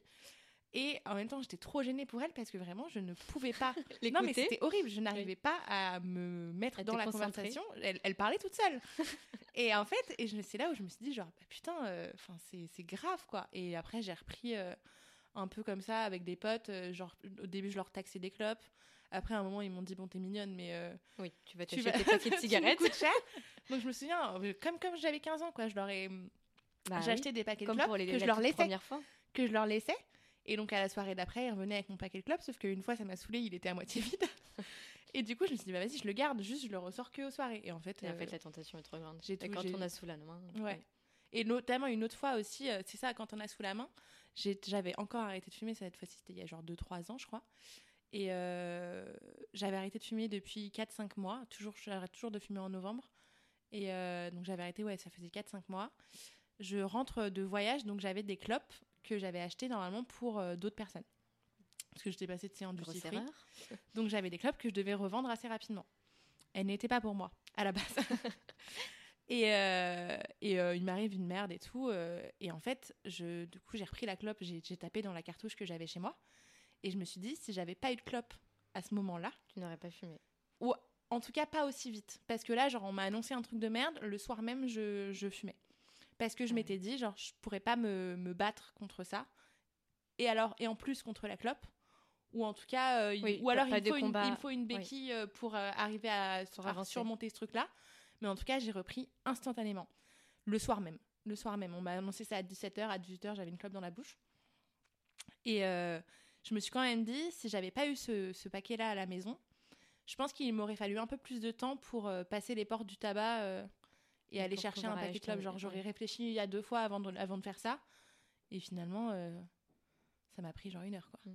et en même temps, j'étais trop gênée pour elle parce que vraiment, je ne pouvais pas. non, mais c'était horrible. Je n'arrivais pas à me mettre dans la conversation. Elle, parlait toute seule. et en fait, et c'est là où je me suis dit, genre, bah, putain, euh, enfin c'est grave, quoi. Et après, j'ai repris euh, un peu comme ça avec des potes. Euh, genre, au début, je leur taxais des clopes. Après, à un moment, ils m'ont dit, bon, t'es mignonne, mais. oui, tu vas t'acheter tes paquets de cigarettes. Donc, je me souviens, comme, comme j'avais 15 ans, quoi, je leur ai. Bah j'ai acheté des paquets de clopes que je leur laissais. Que je leur laissais. Et donc à la soirée d'après, il revenait avec mon paquet de club, sauf qu'une fois ça m'a saoulé, il était à moitié vide. et du coup, je me suis dit, bah vas-y, je le garde, juste je le ressors que aux soirées. Et en fait, en fait euh, la tentation est trop grande. J'ai quand on a sous la main. Ouais. Et notamment une autre fois aussi, euh, c'est ça, quand on a sous la main, j'avais encore arrêté de fumer, cette fois-ci c'était il y a genre 2-3 ans, je crois. Et euh, j'avais arrêté de fumer depuis 4-5 mois, toujours, j'arrête toujours de fumer en novembre. Et donc j'avais arrêté, ouais, ça faisait 4-5 mois. Je rentre de voyage, donc j'avais des clopes que j'avais acheté normalement pour euh, d'autres personnes. Parce que j'étais passée de duty free. Donc j'avais des clubs que je devais revendre assez rapidement. Elles n'étaient pas pour moi, à la base. et, euh, et euh, il m'arrive une merde et tout. et en fait, je, du coup, j'ai repris la clope, j'ai tapé dans la cartouche que j'avais chez moi. Et je me suis dit, si j'avais pas eu de clope à ce moment-là. Tu n'aurais pas fumé. Ou en tout cas, pas aussi vite. Parce que là, genre, on m'a annoncé un truc de merde. Le soir même, je, je fumais. Parce que je m'étais dit, genre, je pourrais pas me, me, battre contre ça. Et alors, et en plus contre la clope. Ou en tout cas, euh, ou alors il faut, une, il faut, une, béquille euh, pour euh, arriver à, surmonter ce truc-là. Mais en tout cas, j'ai repris instantanément. Le soir même. Le soir même. On m'a annoncé ça à 17h. À 18h, j'avais une clope dans la bouche. Et je me suis quand même dit, si j'avais pas eu ce, ce paquet-là à la maison, je pense qu'il m'aurait fallu un peu plus de temps pour passer les portes du tabac et aller chercher un paquet club. Genre, j'aurais réfléchi il y a deux fois avant de, avant de faire ça. Et finalement, euh, ça m'a pris genre une heure, quoi. Mm.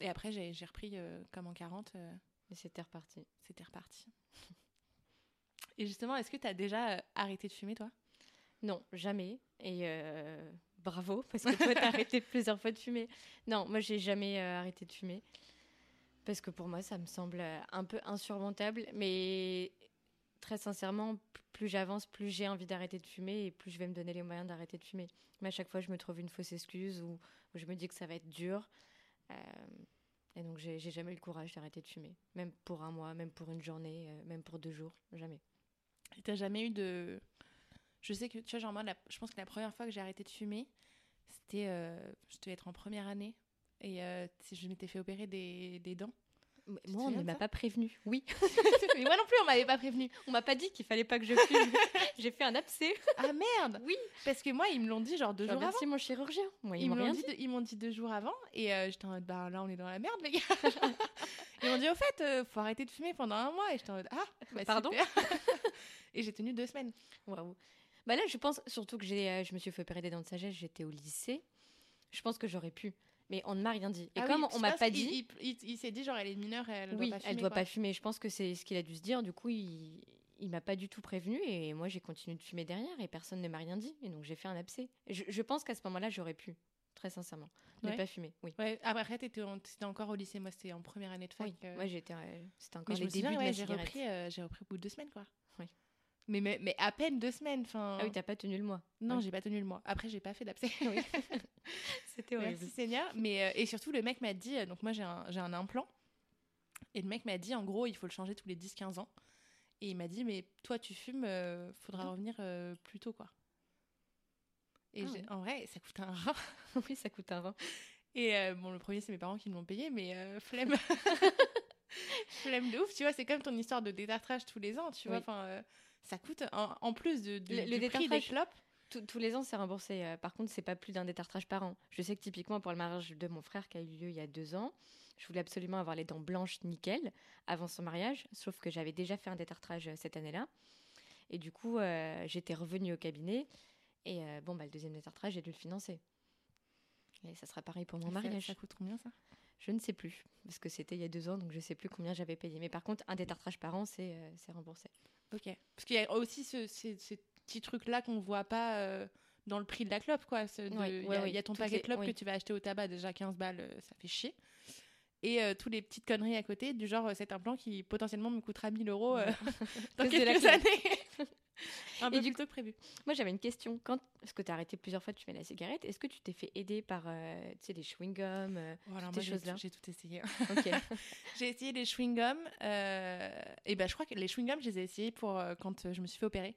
Et après, j'ai repris euh, comme en 40. Euh, et c'était reparti. C'était reparti. et justement, est-ce que tu as déjà arrêté de fumer, toi? Non, jamais. Et bravo, parce que toi, tu as arrêté plusieurs fois de fumer. Non, moi, j'ai jamais arrêté de fumer. Parce que pour moi, ça me semble un peu insurmontable. Mais très sincèrement, plus j'avance, plus j'ai envie d'arrêter de fumer et plus je vais me donner les moyens d'arrêter de fumer. Mais à chaque fois, je me trouve une fausse excuse ou, je me dis que ça va être dur. Euh, et donc, j'ai jamais eu le courage d'arrêter de fumer. Même pour un mois, même pour une journée, euh, même pour deux jours. Jamais. Et t'as jamais eu de. Je sais que, tu vois, genre, moi, je pense que la première fois que j'ai arrêté de fumer, c'était. Euh, je devais être en première année. Et je m'étais fait opérer des, des dents. Moi, on ne m'a pas prévenu. Oui. Mais moi non plus, on m'avait pas prévenu. On m'a pas dit qu'il fallait pas que je fume. J'ai fait un abcès. Ah merde Oui. Parce que moi, ils me l'ont dit genre deux jours avant. mon chirurgien. Moi, ils, m'ont dit. ils m'ont dit deux jours avant. Et euh, j'étais en mode, bah là, on est dans la merde, les gars. ils m'ont dit, au fait, euh, faut arrêter de fumer pendant un mois. Et j'étais en mode, ah, bah, pardon. et j'ai tenu deux semaines. Waouh. Bah là, je pense surtout que j'ai, euh, je me suis fait opérer des dents de sagesse. J'étais au lycée. Je pense que j'aurais pu. Mais on ne m'a rien dit. Et Ah comme oui, on m'a pas dit, Il, il- il s'est dit, genre, elle est mineure, elle oui, doit pas elle fumer, doit quoi. pas fumer. Je pense que c'est ce qu'il a dû se dire. Du coup, il, il m'a pas du tout prévenu et moi j'ai continué de fumer derrière et personne ne m'a rien dit. Et donc j'ai fait un abcès. Je, je pense qu'à ce moment-là, j'aurais pu, très sincèrement, ne Ouais. pas fumer. Oui. Ouais, après, t'étais en, encore au lycée. Moi, c'était en première année de fac. Oui, euh. moi j'étais, euh, c'était Mais encore je les débuts ouais, j'ai repris, euh, repris au bout de deux semaines, quoi. Oui. Mais, mais, mais à peine deux semaines. Enfin, Ah oui, t'as pas tenu le mois. non, j'ai pas tenu le mois. Après, j'ai pas fait d'abcès. Oui. C'était Merci Seigneur. Mais, euh, et surtout, le mec m'a dit, euh, donc moi j'ai un, un implant, et le mec m'a dit, en gros, il faut le changer tous les 10-15 ans. Et il m'a dit, mais toi tu fumes, euh, faudra Non. revenir euh, plus tôt, quoi. Et Ah en vrai, ça coûte un rein. oui, ça coûte un rein. Et bon, le premier, c'est mes parents qui me l'ont payé, mais flemme. flemme de ouf, tu vois, c'est comme ton histoire de détartrage tous les ans, tu vois. Enfin, ça coûte, en, en plus de, du, Le- le du prix des clopes, Tous- les ans, c'est remboursé. Euh, par contre, c'est pas plus d'un détartrage par an. Je sais que typiquement pour le mariage de mon frère qui a eu lieu il y a deux ans, je voulais absolument avoir les dents blanches nickel avant son mariage, sauf que j'avais déjà fait un détartrage euh, cette année-là. Et du coup, euh, j'étais revenue au cabinet. Et euh, bon, bah, le deuxième détartrage, j'ai dû le financer. Et ça sera pareil pour mon mariage. ça coûte combien ça? Je ne sais plus, parce que c'était il y a deux ans, donc je sais plus combien j'avais payé. Mais par contre, un détartrage par an, c'est euh, c'est remboursé. Ok. Parce qu'il y a aussi ce, ces, ces petits trucs-là qu'on voit pas euh, dans le prix de la clope, quoi. Oui, Il y, a- oui, il y a ton toutes paquet de clopes que tu vas acheter au tabac, déjà 15 balles, euh, ça fait chier. Et euh, tous les petites conneries à côté, du genre euh, cet implant qui potentiellement me coûtera 1000 euros euh, dans quelques années. Un peu Et du plus tôt que prévu. Moi, j'avais une question. Quand, parce que tu as arrêté plusieurs fois de fumer la cigarette, est-ce que tu t'es fait aider par euh, tu sais, des chewing-gums euh, Voilà, toutes moi ces j'ai choses-là tout, j'ai tout essayé. J'ai essayé les chewing-gums. euh, et ben je crois que les chewing-gums, je les ai essayés pour euh, quand je me suis fait opérer.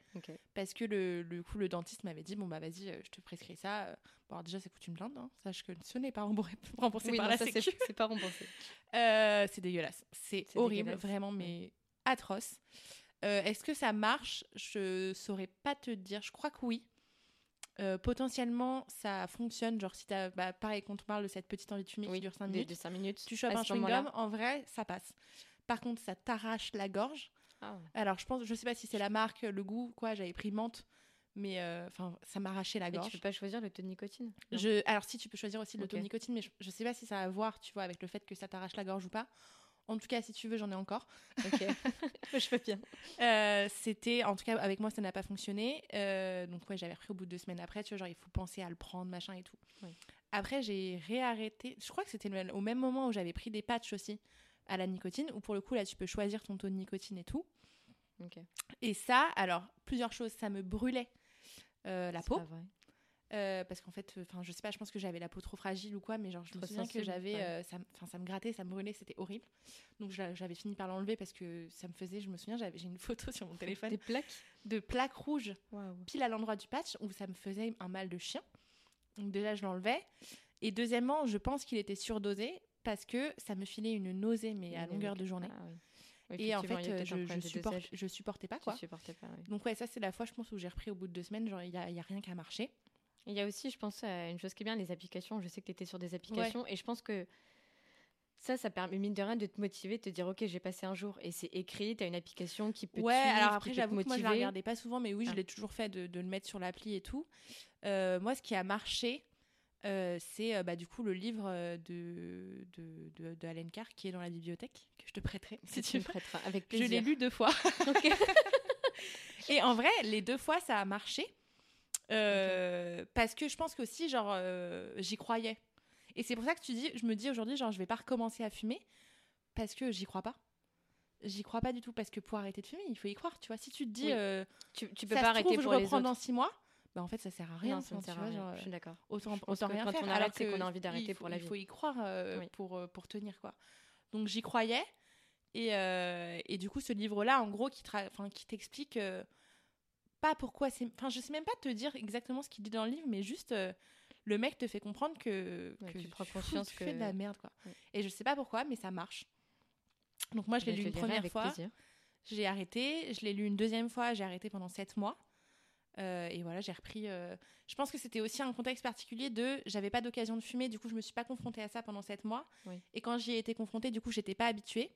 Parce que le, le coup, le dentiste m'avait dit bon bah vas-y, je te prescris ça. Bon, alors, déjà ça coûte une blinde, hein. sache que ce n'est pas remboursé, remboursé Oui, par non, la ça, Sécu. c'est pas remboursé. C'est dégueulasse, c'est C'est horrible, dégueulasse. vraiment, mais atroce. Euh, Est-ce que ça marche? Je saurais pas te dire. Je crois que oui. Euh, potentiellement, ça fonctionne. Genre, si t'as, bah, pareil, quand on parle de cette petite envie de fumer qui Oui, dure 5 de, minutes, de 5 minutes. tu chopes un chewing-gum, en vrai, ça passe. Par contre, ça t'arrache la gorge. Ah. Alors, je pense, je sais pas si c'est la marque, le goût, quoi. J'avais pris menthe, mais euh, enfin, ça m'arrachait la Mais tu gorge. peux pas choisir le taux de nicotine? Je, alors si tu peux choisir aussi le Ok. taux de nicotine, mais je, je sais pas si ça a à voir, tu vois, avec le fait que ça t'arrache la gorge ou pas. En tout cas, si tu veux, j'en ai encore. Ok. je veux bien. Euh, c'était, en tout cas, avec moi, ça n'a pas fonctionné. Euh, donc ouais, j'avais repris au bout de deux semaines après. Tu vois, genre il faut penser à le prendre, machin et tout. Oui. Après, j'ai réarrêté. Je crois que c'était au même moment où j'avais pris des patchs aussi à la nicotine, où pour le coup là, tu peux choisir ton taux de nicotine et tout. Et ça, alors plusieurs choses, ça me brûlait euh, la peau. pas vrai. Euh, parce qu'en fait, enfin, je sais pas, je pense que j'avais la peau trop fragile ou quoi, mais genre, je me souviens que j'avais, euh, ça, me- enfin, ça me grattait, ça me brûlait, c'était horrible. Donc j'a- j'avais fini par l'enlever parce que ça me faisait, je me souviens, j'avais, j'ai une photo sur mon téléphone Des plaques de plaques rouges pile à l'endroit du patch où ça me faisait un mal de chien. Donc déjà, je l'enlevais. Et deuxièmement, je pense qu'il était surdosé parce que ça me filait une nausée, mais à longueur de journée. Ah, oui. Oui, Et en fait, euh, je, je, supporte, supportais pas quoi. supportais pas, oui. Donc ouais, ça c'est la fois, je pense, où j'ai repris au bout de deux semaines. Genre, il y y a rien qui a marché. Il y a aussi, je pense, à une chose qui est bien, les applications. Je sais que tu étais sur des applications et je pense que ça, ça permet, mine de rien, de te motiver, de te dire, OK, j'ai passé un jour et c'est écrit, tu as une application qui peut te Ouais, suivre, alors après, te j'avoue que moi, je la regardais pas souvent, mais oui, Ah. je l'ai toujours fait de, de le mettre sur l'appli et tout. Euh, moi, ce qui a marché, euh, c'est euh, bah, du coup le livre euh, de, de, de, de Alan Carr qui est dans la bibliothèque, que je te prêterai si tu me prêteras, avec Je plaisir. l'ai lu deux fois. Et en vrai, les deux fois, ça a marché. Euh, Parce que je pense qu'aussi, genre, euh, j'y croyais. Et c'est pour ça que tu dis, je me dis aujourd'hui, genre, je vais pas recommencer à fumer parce que j'y crois pas. J'y crois pas du tout parce que pour arrêter de fumer, il faut y croire. Tu vois, si tu te dis, Oui. euh, tu, tu peux ça pas se arrêter trouve, pour je reprends dans six mois, bah en fait, ça sert à rien. non, ça sert à rien. genre, Je suis d'accord. autant, autant que rien quand faire. on alors arrête, c'est que qu'on a envie il d'arrêter pour la Il vie. faut y croire euh, Oui. pour, pour tenir, quoi. Donc j'y croyais. Et, et du coup, ce livre-là, en gros, qui, qui t'explique pas pourquoi c'est. Enfin, je sais même pas te dire exactement ce qu'il dit dans le livre, mais juste euh, le mec te fait comprendre que, Ouais, que tu prends conscience tu fais de que- la merde, quoi. Ouais. Et je sais pas pourquoi, mais ça marche. Donc moi, je l'ai lu une première fois. J'ai arrêté, je l'ai lu une deuxième fois, j'ai arrêté pendant sept mois. Euh, et voilà, j'ai repris. euh, Je pense que c'était aussi un contexte particulier de. J'avais pas d'occasion de fumer, du coup, je me suis pas confrontée à ça pendant sept mois. Oui. Et quand j'y ai été confrontée, du coup, j'étais pas habituée.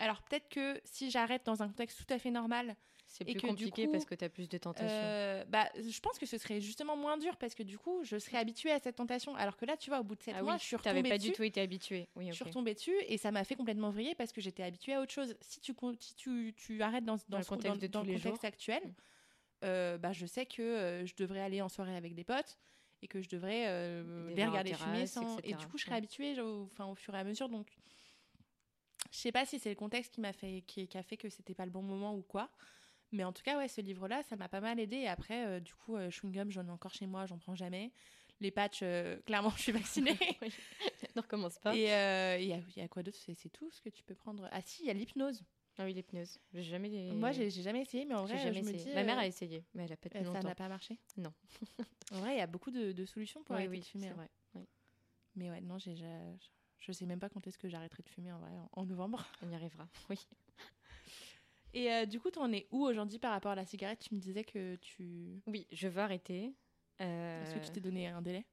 Alors peut-être que si j'arrête dans un contexte tout à fait normal, C'est plus que compliqué coup, parce que tu as plus de tentations. euh, bah, je pense que ce serait justement moins dur parce que du coup, je serais habituée à cette tentation. Alors que là, tu vois, au bout de 7 ah mois, oui, je suis retombée pas dessus. du tout été habitué. Oui, Je suis retombée dessus et ça m'a fait complètement vriller parce que j'étais habituée à autre chose. Si tu, si tu, tu arrêtes dans, dans, le contexte dans- de dans tous le les contexte jours. actuel, Mm. euh, bah, je sais que euh, je devrais aller en soirée avec des potes et que je devrais euh, les en regarder fumer. Sans... Et du coup, je serais Ouais. habituée au, enfin, au fur et à mesure. Donc, je sais pas si c'est le contexte qui m'a fait, qui, qui a fait que c'était pas le bon moment ou quoi. Mais en tout cas, ouais, ce livre-là, ça m'a pas mal aidé. Et après, euh, du coup, euh, chewing gum, j'en ai encore chez moi, j'en prends jamais. Les patchs, euh, clairement, je suis vaccinée. Oui. ne recommence pas. Et euh, il y, a, il y a quoi d'autre? C'est tout ce que tu peux prendre. Ah si, il y a l'hypnose. Ah oui, l'hypnose. J'ai jamais. Moi, j'ai jamais essayé, mais en vrai, jamais je me essayé. dis. Ma mère euh, a essayé, mais elle a pas tenu euh, ça longtemps. n'a pas marché. Non. en vrai, il y a beaucoup de, de solutions pour Oui, arrêter oui, de fumer. hein. vrai. Oui. Mais ouais, non, j'ai, j'ai- je sais même pas quand est-ce que j'arrêterai de fumer en vrai, en, en novembre. On y arrivera. Oui. Et euh, du coup, t'en es où aujourd'hui par rapport à la cigarette? Tu me disais que tu. Oui, je veux arrêter. Euh, Est-ce que tu t'es donné un délai?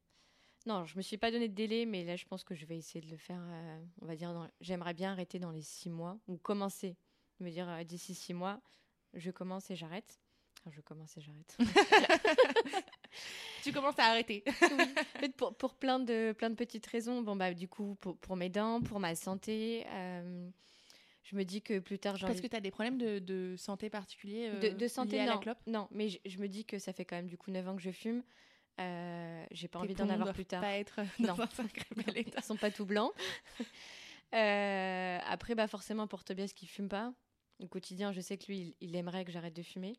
Non, je me suis pas donné de délai, mais là, je pense que je vais essayer de le faire. euh, on va dire, dans- j'aimerais bien arrêter dans les six mois ou commencer. Me dire euh, d'ici six mois, je commence et j'arrête. Enfin, je commence et j'arrête. Tu commences à arrêter. En fait, pour, pour plein de plein de petites raisons. Bon bah du coup pour, pour mes dents, pour ma santé. euh, je me dis que plus tard j'ai Parce que t'as des problèmes de, de santé particuliers euh, de, de santé liés à non, la clope? Non, mais je, je me dis que ça fait quand même du coup 9 ans que je fume. Euh, j'ai pas Tes envie d'en avoir plus tard. Pas être Non. dans un sacré bel état. Ils sont pas tout blancs. Euh, après, bah forcément, pour Tobias qui fume pas, au quotidien, je sais que lui, il, il aimerait que j'arrête de fumer.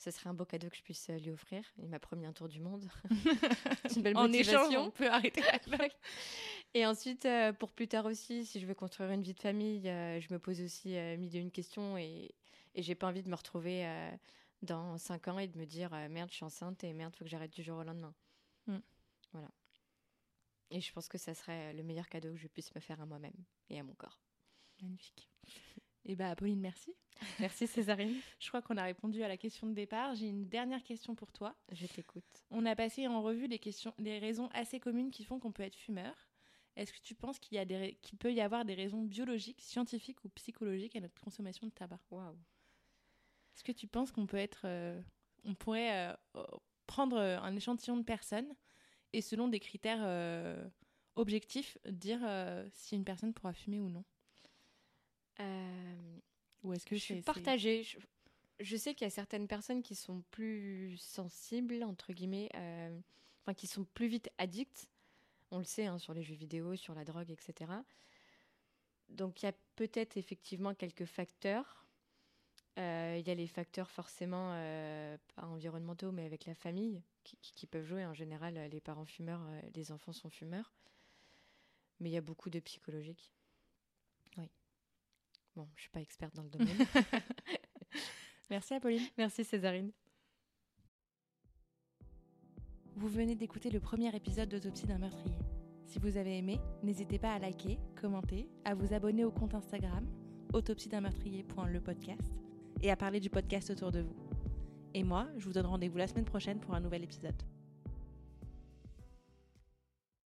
Ce serait un beau cadeau que je puisse euh, lui offrir. Il m'a promis un tour du monde. C'est une belle En échange, motivation. on peut arrêter la. Et ensuite, euh, pour plus tard aussi, si je veux construire une vie de famille, euh, je me pose aussi euh, mille et une questions et, et j'ai pas envie de me retrouver dans 5 ans et de me dire merde, je suis enceinte et merde, faut que j'arrête du jour au lendemain. Mm. Voilà. Et je pense que ça serait le meilleur cadeau que je puisse me faire à moi-même et à mon corps. Magnifique. Et bah, Pauline, merci. Merci Césarine. Je crois qu'on a répondu à la question de départ. J'ai une dernière question pour toi. Je t'écoute. On a passé en revue les, questions, les raisons assez communes qui font qu'on peut être fumeur. Est-ce que tu penses qu'il y a des qu'il peut y avoir des raisons biologiques, scientifiques ou psychologiques à notre consommation de tabac? Waouh. Est-ce que tu penses qu'on peut être, euh, on pourrait euh, euh, prendre un échantillon de personnes et selon des critères euh, objectifs dire si une personne pourra fumer ou non? Ou est-ce que je suis partagée? Je, je sais qu'il y a certaines personnes qui sont plus sensibles, entre guillemets, euh, enfin qui sont plus vite addictes. On le sait hein, sur les jeux vidéo, sur la drogue, etc. Donc il y a peut-être effectivement quelques facteurs. Euh, Il y a les facteurs forcément euh, pas environnementaux, mais avec la famille qui, peuvent jouer. En général, euh, les parents fumeurs, euh, les enfants sont fumeurs. Mais il y a beaucoup de psychologique. Bon, je suis pas experte dans le domaine. Merci Apolline. Merci Césarine. Vous venez d'écouter le premier épisode d'Autopsie d'un meurtrier. Si vous avez aimé, n'hésitez pas à liker, commenter, à vous abonner au compte Instagram autopsie d'un meurtrier.lepodcast et à parler du podcast autour de vous. Et moi, je vous donne rendez-vous la semaine prochaine pour un nouvel épisode.